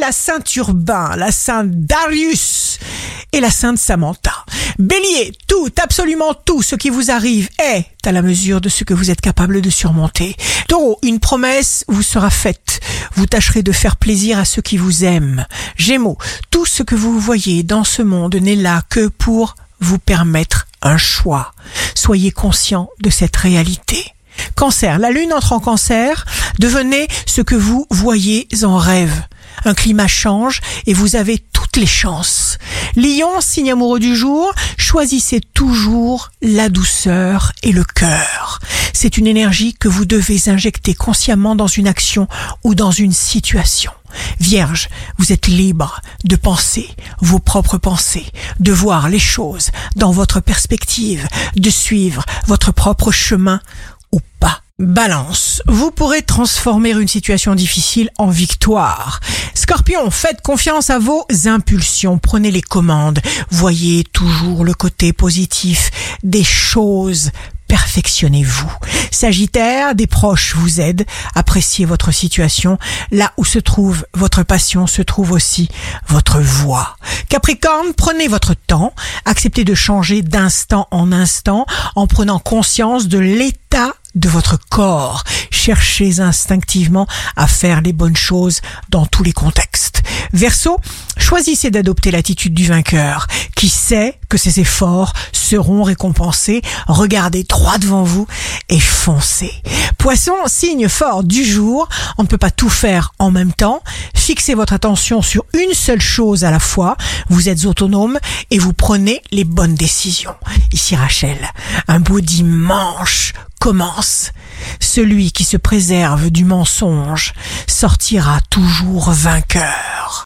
la Sainte Urbain, la Sainte Darius et la Sainte Samantha. Bélier, tout, absolument tout ce qui vous arrive est à la mesure de ce que vous êtes capable de surmonter. Taureau, une promesse vous sera faite. Vous tâcherez de faire plaisir à ceux qui vous aiment. Gémeaux, tout ce que vous voyez dans ce monde n'est là que pour vous permettre un choix. Soyez conscient de cette réalité. Cancer, la lune entre en cancer, devenez ce que vous voyez en rêve. Un climat change et vous avez toutes les chances. Lion, signe amoureux du jour, choisissez toujours la douceur et le cœur. C'est une énergie que vous devez injecter consciemment dans une action ou dans une situation. Vierge, vous êtes libre de penser vos propres pensées, de voir les choses dans votre perspective, de suivre votre propre chemin ou pas. Balance, vous pourrez transformer une situation difficile en victoire. Scorpion, faites confiance à vos impulsions, prenez les commandes, voyez toujours le côté positif des choses perfectionnez-vous. Sagittaire, des proches vous aident, appréciez votre situation. Là où se trouve votre passion, se trouve aussi votre voix. Capricorne, prenez votre temps, acceptez de changer d'instant en instant en prenant conscience de l'état de votre corps. Cherchez instinctivement à faire les bonnes choses dans tous les contextes. Verseau, choisissez d'adopter l'attitude du vainqueur qui sait que ses efforts seront récompensés. Regardez droit devant vous et foncez. Poisson, signe fort du jour. On ne peut pas tout faire en même temps. Fixez votre attention sur une seule chose à la fois. Vous êtes autonome et vous prenez les bonnes décisions. Ici Rachel, un beau dimanche commence. Celui qui se préserve du mensonge sortira toujours vainqueur.